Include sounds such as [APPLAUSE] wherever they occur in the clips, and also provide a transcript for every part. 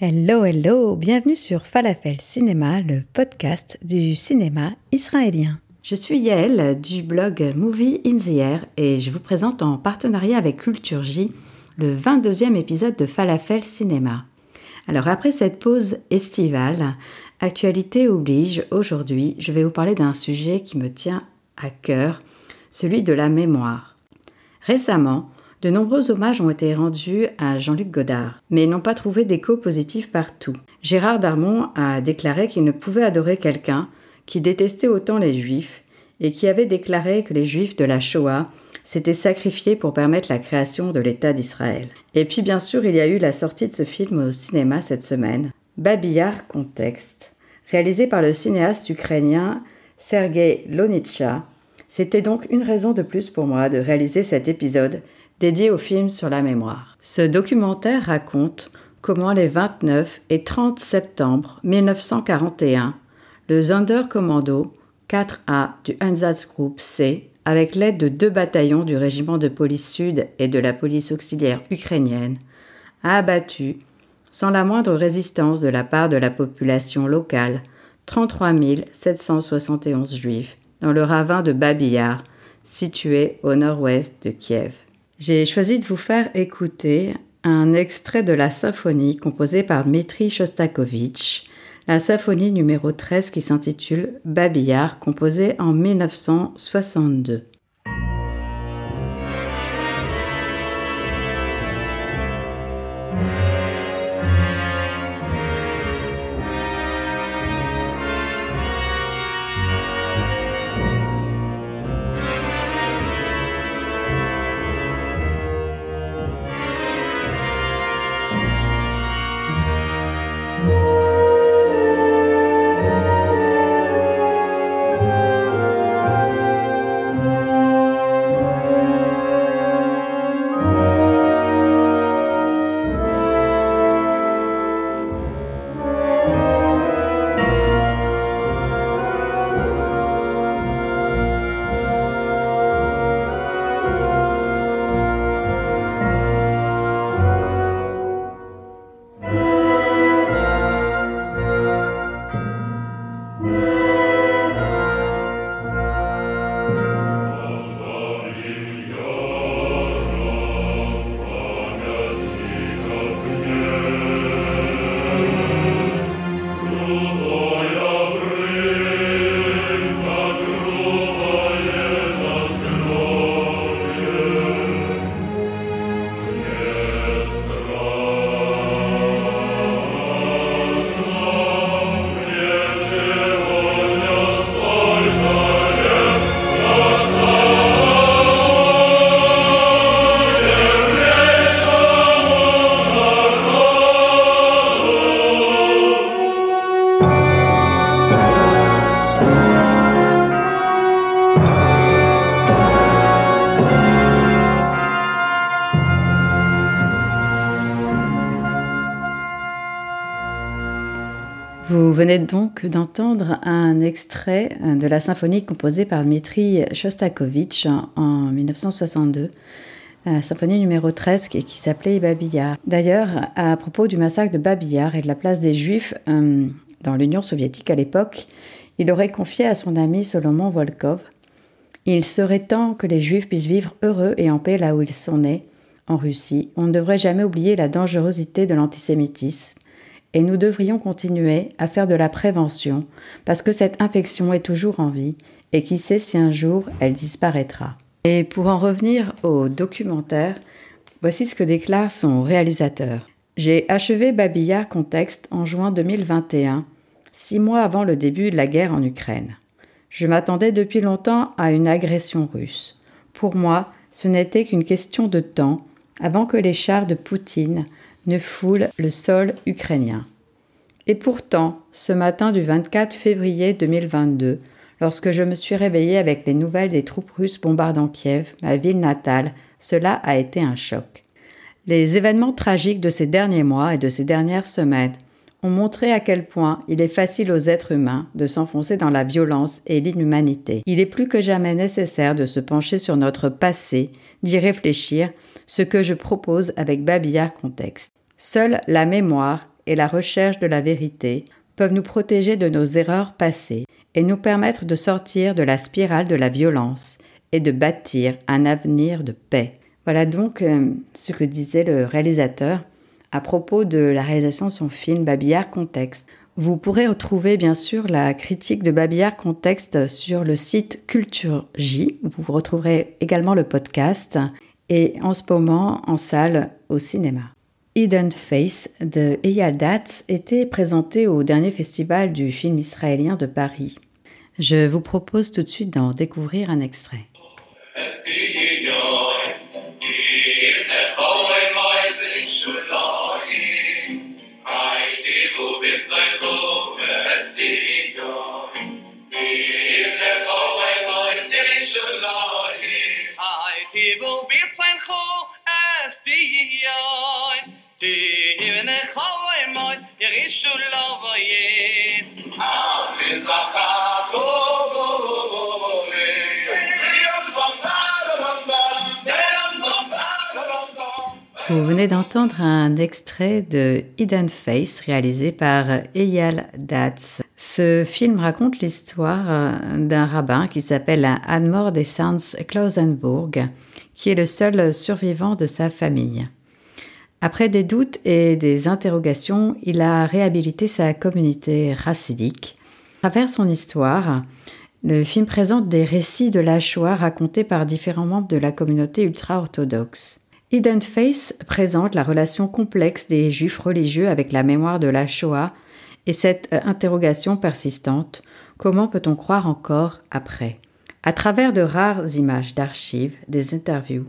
Hello, hello, bienvenue sur Falafel Cinéma, le podcast du cinéma israélien. Je suis Yael du blog Movie in the Air et je vous présente en partenariat avec Culture J le 22e épisode de Falafel Cinéma. Alors après cette pause estivale, actualité oblige, aujourd'hui je vais vous parler d'un sujet qui me tient à cœur, celui de la mémoire. Récemment, de nombreux hommages ont été rendus à Jean-Luc Godard, mais n'ont pas trouvé d'écho positif partout. Gérard Darmon a déclaré qu'il ne pouvait adorer quelqu'un qui détestait autant les Juifs et qui avait déclaré que les Juifs de la Shoah s'étaient sacrifiés pour permettre la création de l'État d'Israël. Et puis bien sûr, il y a eu la sortie de ce film au cinéma cette semaine, Babillard Contexte, réalisé par le cinéaste ukrainien Sergei Lonitcha. C'était donc une raison de plus pour moi de réaliser cet épisode dédié au film sur la mémoire. Ce documentaire raconte comment les 29 et 30 septembre 1941, le Sonderkommando 4A du Einsatzgruppe C, avec l'aide de deux bataillons du régiment de police sud et de la police auxiliaire ukrainienne, a abattu, sans la moindre résistance de la part de la population locale, 33 771 juifs dans le ravin de Babillard, situé au nord-ouest de Kiev. J'ai choisi de vous faire écouter un extrait de la symphonie composée par Dmitri Shostakovich, la symphonie numéro 13 qui s'intitule Babillard, composée en 1962. Venez donc d'entendre un extrait de la symphonie composée par Dmitri Shostakovich en 1962, la symphonie numéro 13 qui, qui s'appelait Babillard. D'ailleurs, à propos du massacre de Babillard et de la place des Juifs euh, dans l'Union soviétique à l'époque, il aurait confié à son ami Solomon Volkov Il serait temps que les Juifs puissent vivre heureux et en paix là où ils sont nés, en Russie. On ne devrait jamais oublier la dangerosité de l'antisémitisme et nous devrions continuer à faire de la prévention parce que cette infection est toujours en vie et qui sait si un jour elle disparaîtra. Et pour en revenir au documentaire, voici ce que déclare son réalisateur. J'ai achevé Babillard Contexte en juin 2021, six mois avant le début de la guerre en Ukraine. Je m'attendais depuis longtemps à une agression russe. Pour moi, ce n'était qu'une question de temps avant que les chars de Poutine ne foulent le sol ukrainien. Et pourtant, ce matin du 24 février 2022, lorsque je me suis réveillée avec les nouvelles des troupes russes bombardant Kiev, ma ville natale, cela a été un choc. Les événements tragiques de ces derniers mois et de ces dernières semaines ont montré à quel point il est facile aux êtres humains de s'enfoncer dans la violence et l'inhumanité. Il est plus que jamais nécessaire de se pencher sur notre passé, d'y réfléchir, ce que je propose avec Babillard Contexte. Seule la mémoire et la recherche de la vérité peuvent nous protéger de nos erreurs passées et nous permettre de sortir de la spirale de la violence et de bâtir un avenir de paix. Voilà donc euh, ce que disait le réalisateur à propos de la réalisation de son film Babillard Contexte. Vous pourrez retrouver bien sûr la critique de Babillard Contexte sur le site Culture J. Vous retrouverez également le podcast et en ce moment en salle au cinéma. Hidden Face de Eyal Datz était présenté au dernier festival du film israélien de Paris. Je vous propose tout de suite d'en découvrir un extrait. Vous venez d'entendre un extrait de Hidden Face réalisé par Eyal Datz. Ce film raconte l'histoire d'un rabbin qui s'appelle Admor des Sands Klausenburg, qui est le seul survivant de sa famille. Après des doutes et des interrogations, il a réhabilité sa communauté racidique. À travers son histoire, le film présente des récits de la Shoah racontés par différents membres de la communauté ultra-orthodoxe. Hidden Face présente la relation complexe des juifs religieux avec la mémoire de la Shoah et cette euh, interrogation persistante comment peut-on croire encore après? À travers de rares images d'archives, des interviews,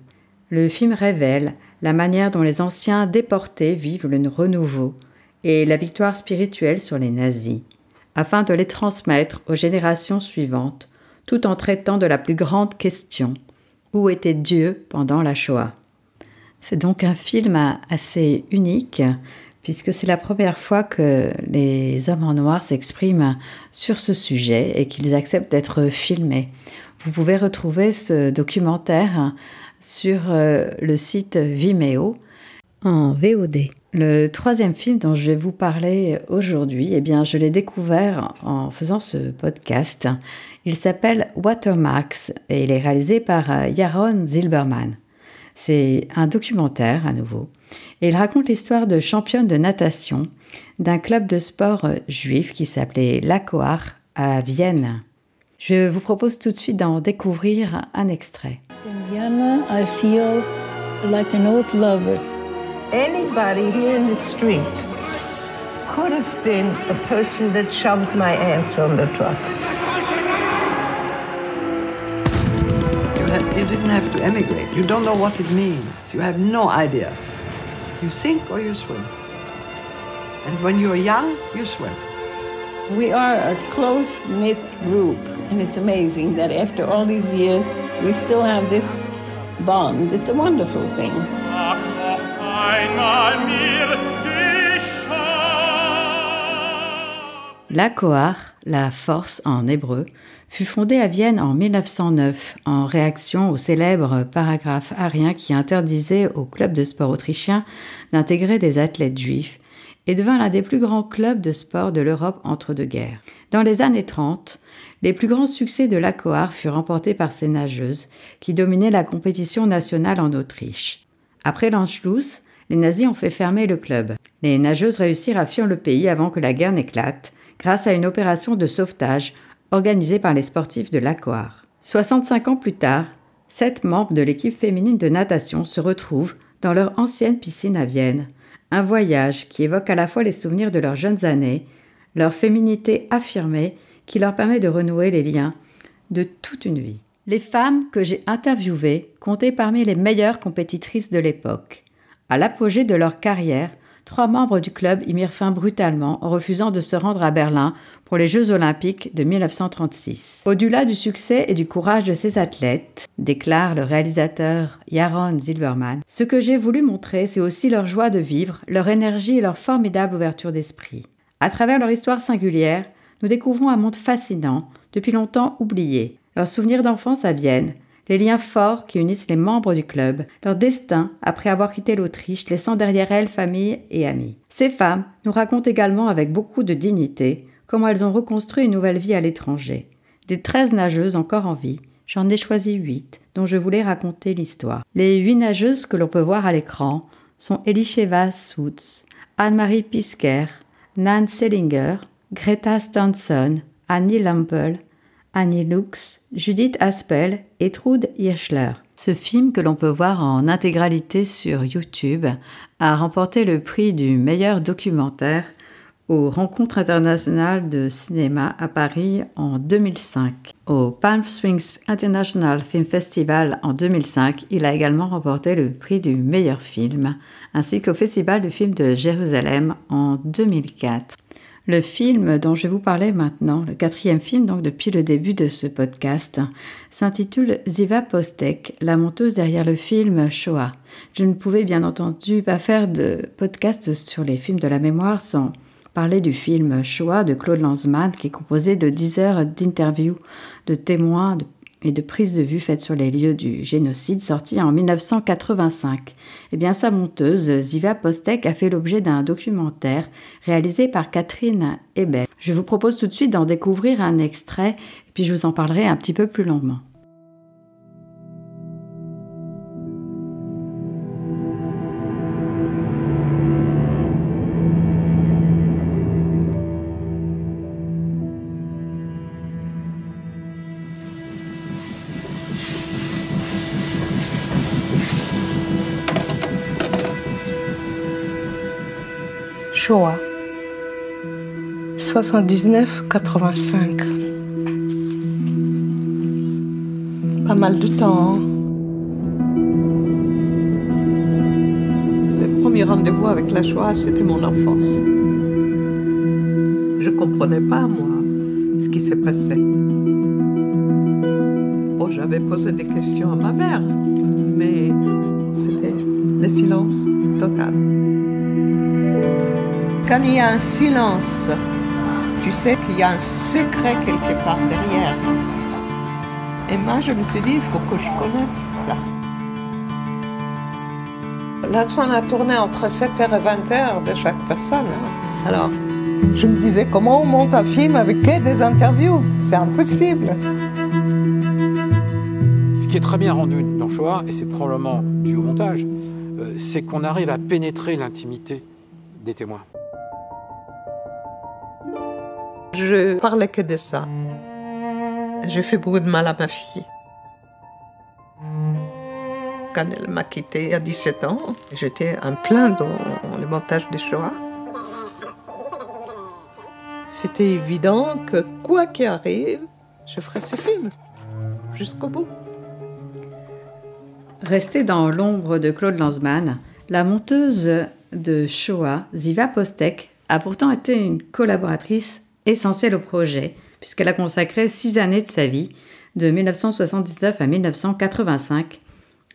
le film révèle la manière dont les anciens déportés vivent le renouveau et la victoire spirituelle sur les nazis, afin de les transmettre aux générations suivantes, tout en traitant de la plus grande question où était Dieu pendant la Shoah? C'est donc un film assez unique puisque c'est la première fois que les hommes en noir s'expriment sur ce sujet et qu'ils acceptent d'être filmés. Vous pouvez retrouver ce documentaire sur euh, le site Vimeo en VOD. Le troisième film dont je vais vous parler aujourd'hui, eh bien, je l'ai découvert en faisant ce podcast. Il s'appelle Watermarks et il est réalisé par euh, Yaron Zilberman. C'est un documentaire à nouveau. Et il raconte l'histoire de championne de natation d'un club de sport juif qui s'appelait Lacoar à Vienne. Je vous propose tout de suite d'en découvrir un extrait. In Vienna, I feel like an old lover. Anybody here in the street could have been a person that shoved my aunts on the truck. You didn't have to emigrate. You don't know what it means. You have no idea. You sink or you swim. And when you're young, you swim. We are a close knit group, and it's amazing that after all these years, we still have this bond. It's a wonderful thing. La Coar, la force en hébreu, fut fondée à Vienne en 1909 en réaction au célèbre paragraphe arien qui interdisait au club de sport autrichien d'intégrer des athlètes juifs et devint l'un des plus grands clubs de sport de l'Europe entre deux guerres. Dans les années 30, les plus grands succès de la Coar furent remportés par ces nageuses qui dominaient la compétition nationale en Autriche. Après l'Anschluss, les nazis ont fait fermer le club. Les nageuses réussirent à fuir le pays avant que la guerre n'éclate grâce à une opération de sauvetage organisée par les sportifs de l'Acoar. 65 ans plus tard, sept membres de l'équipe féminine de natation se retrouvent dans leur ancienne piscine à Vienne. Un voyage qui évoque à la fois les souvenirs de leurs jeunes années, leur féminité affirmée qui leur permet de renouer les liens de toute une vie. Les femmes que j'ai interviewées comptaient parmi les meilleures compétitrices de l'époque. À l'apogée de leur carrière, trois membres du club y mirent fin brutalement en refusant de se rendre à Berlin pour les Jeux olympiques de 1936. Au-delà du succès et du courage de ces athlètes, déclare le réalisateur Jaron Zilberman, ce que j'ai voulu montrer, c'est aussi leur joie de vivre, leur énergie et leur formidable ouverture d'esprit. À travers leur histoire singulière, nous découvrons un monde fascinant, depuis longtemps oublié, leurs souvenirs d'enfance à Vienne, les liens forts qui unissent les membres du club, leur destin après avoir quitté l'Autriche, laissant derrière elles famille et amis. Ces femmes nous racontent également avec beaucoup de dignité comment elles ont reconstruit une nouvelle vie à l'étranger. Des treize nageuses encore en vie, j'en ai choisi huit, dont je voulais raconter l'histoire. Les huit nageuses que l'on peut voir à l'écran sont Elisheva Soutz, Anne-Marie Pisker, Nan Sellinger, Greta Stanson, Annie Lampel, Annie Lux, Judith Aspel et Trude Hirschler. Ce film que l'on peut voir en intégralité sur YouTube a remporté le prix du meilleur documentaire aux Rencontres internationales de cinéma à Paris en 2005. Au Palm Springs International Film Festival en 2005, il a également remporté le prix du meilleur film, ainsi qu'au Festival du film de Jérusalem en 2004. Le film dont je vous parler maintenant, le quatrième film donc depuis le début de ce podcast, s'intitule Ziva Postek, la monteuse derrière le film Shoah. Je ne pouvais bien entendu pas faire de podcast sur les films de la mémoire sans parler du film Shoah de Claude Lanzmann qui est composé de 10 heures d'interviews de témoins et de prises de vue faites sur les lieux du génocide sorti en 1985. Eh bien, sa monteuse, Ziva Postek, a fait l'objet d'un documentaire réalisé par Catherine Hébert. Je vous propose tout de suite d'en découvrir un extrait, puis je vous en parlerai un petit peu plus longuement. Shoah. 79-85. Pas mal de temps. hein. Le premier rendez-vous avec la Shoah, c'était mon enfance. Je comprenais pas, moi, ce qui s'est passé. Bon, j'avais posé des questions à ma mère, mais c'était le silence total. Quand il y a un silence, tu sais qu'il y a un secret quelque part derrière. Et moi, je me suis dit, il faut que je connaisse ça. Là-dessus, on a tourné entre 7h et 20h de chaque personne. hein. Alors, je me disais, comment on monte un film avec des interviews? C'est impossible. Ce qui est très bien rendu dans Shoah, et c'est probablement dû au montage, euh, c'est qu'on arrive à pénétrer l'intimité des témoins. Je parlais que de ça. J'ai fait beaucoup de mal à ma fille. Quand elle m'a quitté à 17 ans, j'étais en plein dans le montage des Shoah. C'était évident que quoi qu'il arrive, je ferais ce film jusqu'au bout. Restée dans l'ombre de Claude Lanzmann, la monteuse de Shoah, Ziva Postek, a pourtant été une collaboratrice essentielle au projet, puisqu'elle a consacré six années de sa vie, de 1979 à 1985,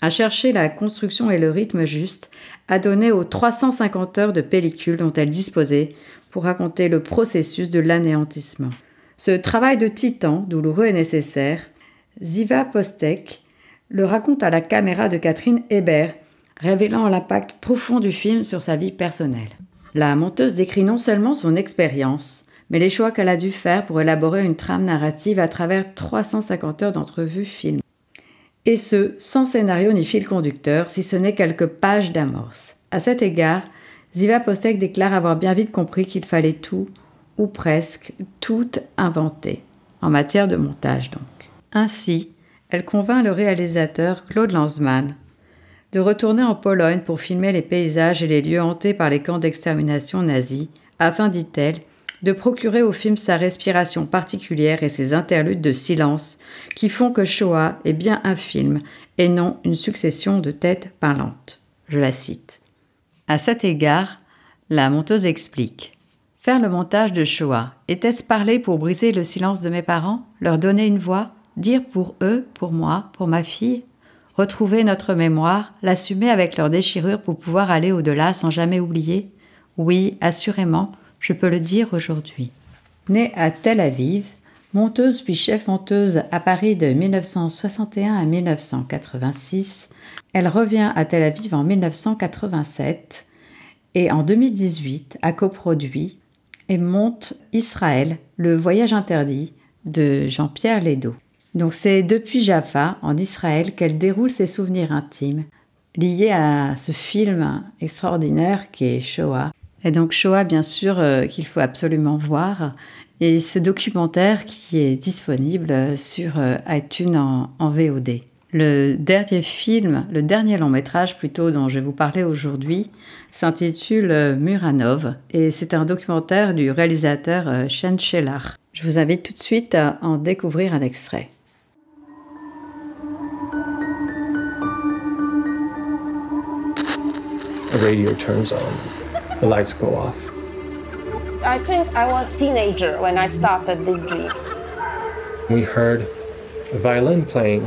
à chercher la construction et le rythme juste, à donner aux 350 heures de pellicule dont elle disposait pour raconter le processus de l'anéantissement. Ce travail de titan, douloureux et nécessaire, Ziva Postek le raconte à la caméra de Catherine Hébert, révélant l'impact profond du film sur sa vie personnelle. La monteuse décrit non seulement son expérience, mais les choix qu'elle a dû faire pour élaborer une trame narrative à travers 350 heures d'entrevues filmées. Et ce, sans scénario ni fil conducteur, si ce n'est quelques pages d'amorce. À cet égard, Ziva Postek déclare avoir bien vite compris qu'il fallait tout, ou presque, tout inventer, en matière de montage donc. Ainsi, elle convainc le réalisateur Claude Lanzmann de retourner en Pologne pour filmer les paysages et les lieux hantés par les camps d'extermination nazis, afin, dit-elle, de procurer au film sa respiration particulière et ses interludes de silence qui font que Shoah est bien un film et non une succession de têtes parlantes. Je la cite. À cet égard, la monteuse explique Faire le montage de Shoah, était-ce parler pour briser le silence de mes parents, leur donner une voix, dire pour eux, pour moi, pour ma fille? Retrouver notre mémoire, l'assumer avec leur déchirure pour pouvoir aller au-delà sans jamais oublier? Oui, assurément, je peux le dire aujourd'hui. Née à Tel Aviv, monteuse puis chef monteuse à Paris de 1961 à 1986, elle revient à Tel Aviv en 1987 et en 2018 a coproduit et monte Israël, le voyage interdit de Jean-Pierre Ledo. Donc c'est depuis Jaffa, en Israël, qu'elle déroule ses souvenirs intimes liés à ce film extraordinaire qui est Shoah. Et donc Shoah, bien sûr, euh, qu'il faut absolument voir. Et ce documentaire qui est disponible sur euh, iTunes en, VOD. Le dernier film, le dernier long métrage plutôt dont je vais vous parler aujourd'hui, s'intitule euh, Muranov et c'est un documentaire du réalisateur Shen Shelar. Je vous invite tout de suite à en découvrir un extrait. The radio turns the lights go off. I think I was teenager when I started these dreams. We heard a violin playing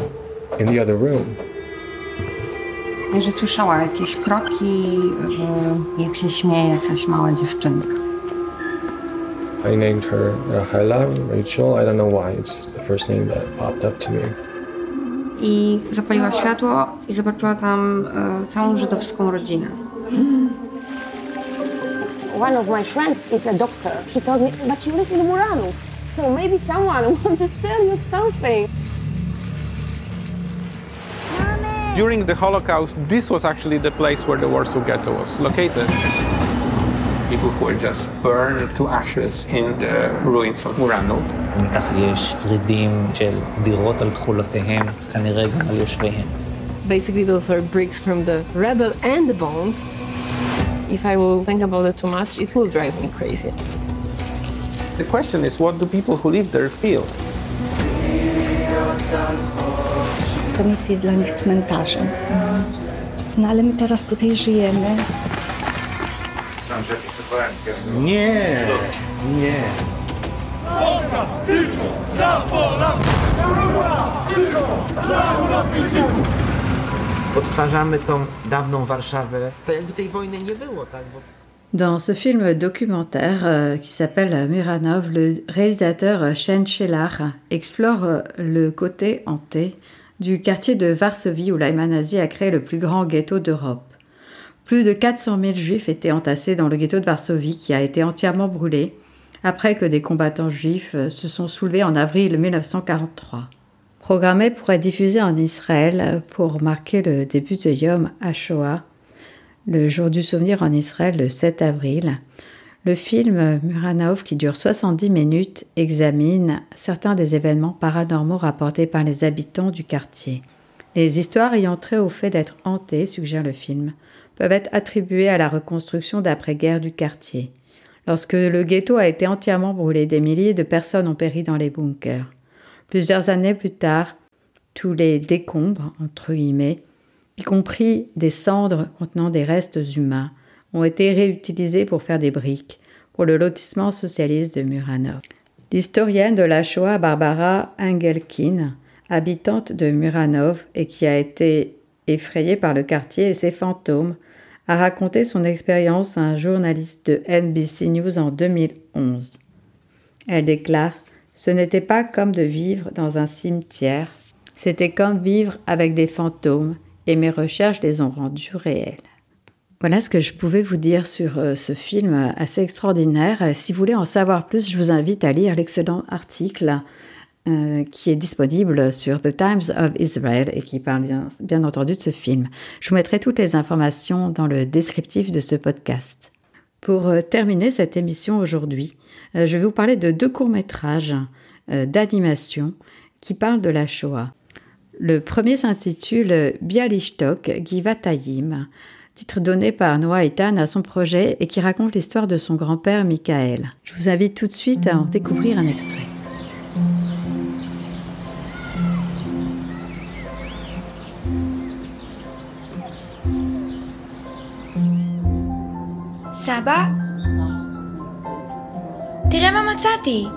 in the other room. że słyszała jakieś kroki, jak się śmieje jakaś mała dziewczynka. I named her Rachaela, Rachel. I don't know why. It's just the first name that popped up to me. I zapaliła światło i zobaczyła tam e, całą żydowską rodzinę. One of my friends is a doctor. He told me, but you live in Muranów, so maybe someone wants [LAUGHS] to tell you something. During the Holocaust, this was actually the place where the Warsaw Ghetto was located. People who were just burned to ashes in the ruins of Muranov. מתח יש שרידים של דירות על תכולותיהם, כנראה גם על יושביהם. Basically, those are bricks from the rebel and the bones. If I will think about it too much, it will drive me crazy. The question is, what do people who live there feel? To miejsce jest dla nich cmentarzem. No ale my teraz tutaj żyjemy. Nie, nie. Polska tylko dla Polaków! Tylko dla Europejczyków! Dans ce film documentaire euh, qui s'appelle Muranov, le réalisateur Shen Shelar explore euh, le côté hanté du quartier de Varsovie où l'Allemagne nazie a créé le plus grand ghetto d'Europe. Plus de 400 000 juifs étaient entassés dans le ghetto de Varsovie qui a été entièrement brûlé après que des combattants juifs euh, se sont soulevés en avril 1943. Programmé pour être diffusé en Israël pour marquer le début de Yom HaShoah, le jour du souvenir en Israël le 7 avril, le film Muranov, qui dure 70 minutes, examine certains des événements paranormaux rapportés par les habitants du quartier. Les histoires ayant trait au fait d'être hantées, suggère le film, peuvent être attribuées à la reconstruction d'après-guerre du quartier. Lorsque le ghetto a été entièrement brûlé, des milliers de personnes ont péri dans les bunkers. Plusieurs années plus tard, tous les décombres, entre guillemets, y compris des cendres contenant des restes humains, ont été réutilisés pour faire des briques pour le lotissement socialiste de Muranov. L'historienne de la Shoah Barbara Engelkin, habitante de Muranov et qui a été effrayée par le quartier et ses fantômes, a raconté son expérience à un journaliste de NBC News en 2011. Elle déclare Ce n'était pas comme de vivre dans un cimetière, c'était comme vivre avec des fantômes et mes recherches les ont rendus réels. Voilà ce que je pouvais vous dire sur euh, ce film assez extraordinaire. Si vous voulez en savoir plus, je vous invite à lire l'excellent article euh, qui est disponible sur The Times of Israel et qui parle bien, bien entendu de ce film. Je vous mettrai toutes les informations dans le descriptif de ce podcast. Pour euh, terminer cette émission aujourd'hui, euh, je vais vous parler de deux courts-métrages euh, d'animation qui parlent de la Shoah. Le premier s'intitule Bialystok Givatayim, titre donné par Noah Ethan à son projet et qui raconte l'histoire de son grand-père Michael. Je vous invite tout de suite à en découvrir un extrait. סבא? תראה מה מצאתי.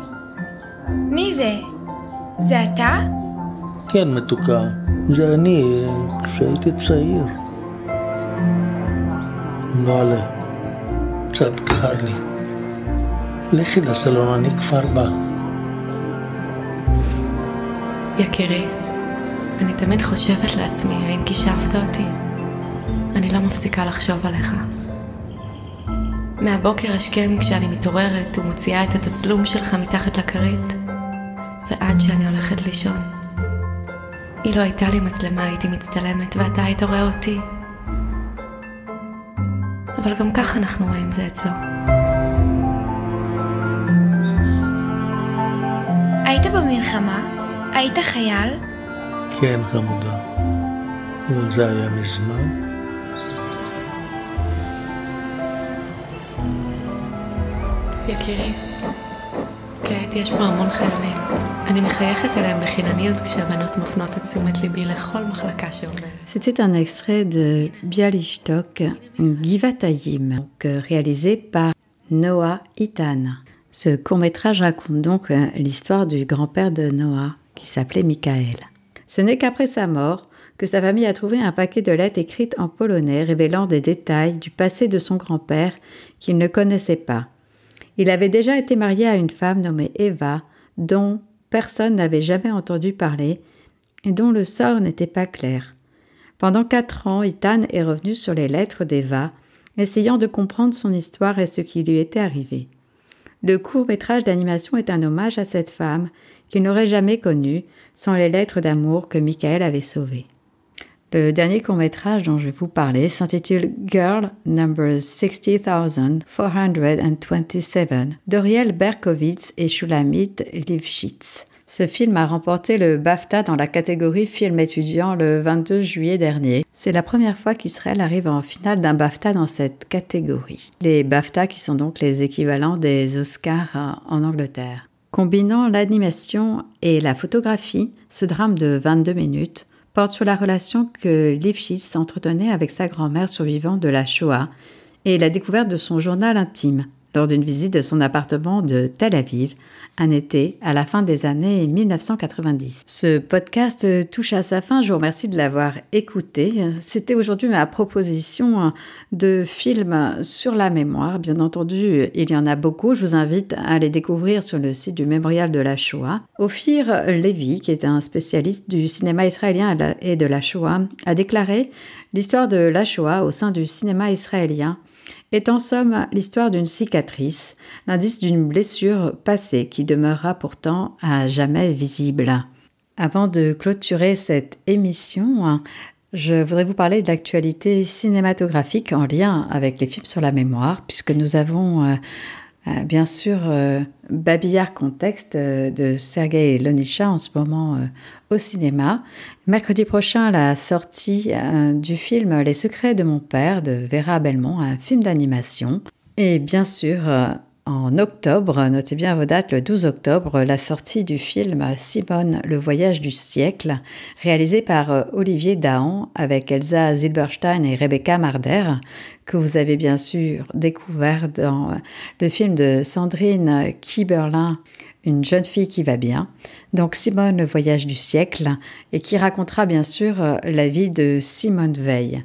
מי זה? זה אתה? כן, מתוקה. זה אני כשהייתי צעיר. נועלה, קצת קר לי. לכי לסלון, אני כבר בא. יקירי, אני תמיד חושבת לעצמי, האם כישפת אותי? אני לא מפסיקה לחשוב עליך. מהבוקר השכם כשאני מתעוררת ומוציאה את התצלום שלך מתחת לכרית, ועד שאני הולכת לישון. אילו הייתה לי מצלמה הייתי מצטלמת ואתה היית רואה אותי. אבל גם כך אנחנו רואים זה את זו. היית במלחמה? היית חייל? כן, חמודה. אבל זה היה מזמן. יקירי, כעת יש פה המון חיילים. אני מחייכת אליהם בחינניות כשהבנות מפנות את תשומת ליבי לכל מחלקה שאומרת. C'était un extrait de Bialystok, Givatayim, donc, euh, réalisé par Noah Itan. Ce court-métrage raconte donc euh, l'histoire du grand-père de Noah, qui s'appelait Michael. Ce n'est qu'après sa mort que sa famille a trouvé un paquet de lettres écrites en polonais révélant des détails du passé de son grand-père qu'il ne connaissait pas. Il avait déjà été marié à une femme nommée Eva, dont personne n'avait jamais entendu parler et dont le sort n'était pas clair. Pendant quatre ans, Ethan est revenu sur les lettres d'Eva, essayant de comprendre son histoire et ce qui lui était arrivé. Le court métrage d'animation est un hommage à cette femme qu'il n'aurait jamais connue sans les lettres d'amour que Michael avait sauvées. Le dernier court-métrage dont je vais vous parler s'intitule Girl Number 60427 d'Oriel Berkowitz et Shulamit Lifshitz. Ce film a remporté le BAFTA dans la catégorie film étudiant le 22 juillet dernier. C'est la première fois qu'Israël arrive en finale d'un BAFTA dans cette catégorie. Les BAFTA qui sont donc les équivalents des Oscars en Angleterre. Combinant l'animation et la photographie, ce drame de 22 minutes sur la relation que Lifshitz entretenait avec sa grand-mère survivante de la Shoah et la découverte de son journal intime lors d'une visite de son appartement de Tel Aviv un été à la fin des années 1990. Ce podcast touche à sa fin. Je vous remercie de l'avoir écouté. C'était aujourd'hui ma proposition de film sur la mémoire. Bien entendu, il y en a beaucoup. Je vous invite à les découvrir sur le site du Mémorial de la Shoah. Ophir Levy, qui est un spécialiste du cinéma israélien et de la Shoah, a déclaré l'histoire de la Shoah au sein du cinéma israélien est en somme l'histoire d'une cicatrice, l'indice d'une blessure passée qui demeurera pourtant à jamais visible. Avant de clôturer cette émission, je voudrais vous parler de l'actualité cinématographique en lien avec les films sur la mémoire, puisque nous avons euh, bien sûr euh, Babillard Contexte de Sergei Lonisha en ce moment au cinéma. Mercredi prochain, la sortie du film Les secrets de mon père de Vera Belmont, un film d'animation. Et bien sûr, en octobre, notez bien vos dates, le 12 octobre, la sortie du film Simone, le voyage du siècle, réalisé par euh, Olivier Dahan avec Elsa Zilberstein et Rebecca Marder, que vous avez bien sûr découvert dans euh, le film de Sandrine Kiberlin, une jeune fille qui va bien. Donc Simone, le voyage du siècle, et qui racontera bien sûr euh, la vie de Simone Veil.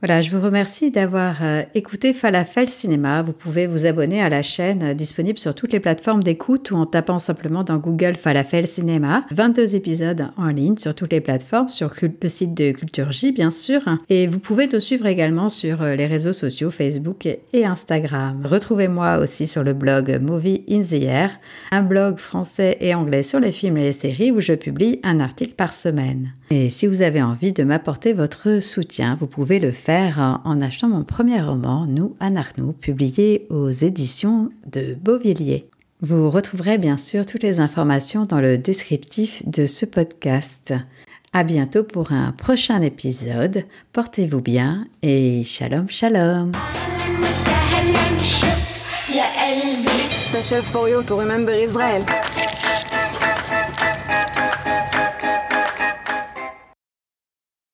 Voilà, je vous remercie d'avoir euh, écouté Falafel Cinéma. Vous pouvez vous abonner à la chaîne euh, disponible sur toutes les plateformes d'écoute ou en tapant simplement dans Google Falafel Cinéma. 22 épisodes en ligne sur toutes les plateformes, sur le site de Culture J bien sûr. Et vous pouvez nous suivre également sur euh, les réseaux sociaux Facebook et Instagram. Retrouvez-moi aussi sur le blog Movie in the Air, un blog français et anglais sur les films et les séries où je publie un article par semaine. Et si vous avez envie de m'apporter votre soutien, vous pouvez le faire en achetant mon premier roman, Nous, Anarnou, publié aux éditions de Beauvilliers. Vous retrouverez bien sûr toutes les informations dans le descriptif de ce podcast. À bientôt pour un prochain épisode. Portez-vous bien et shalom shalom.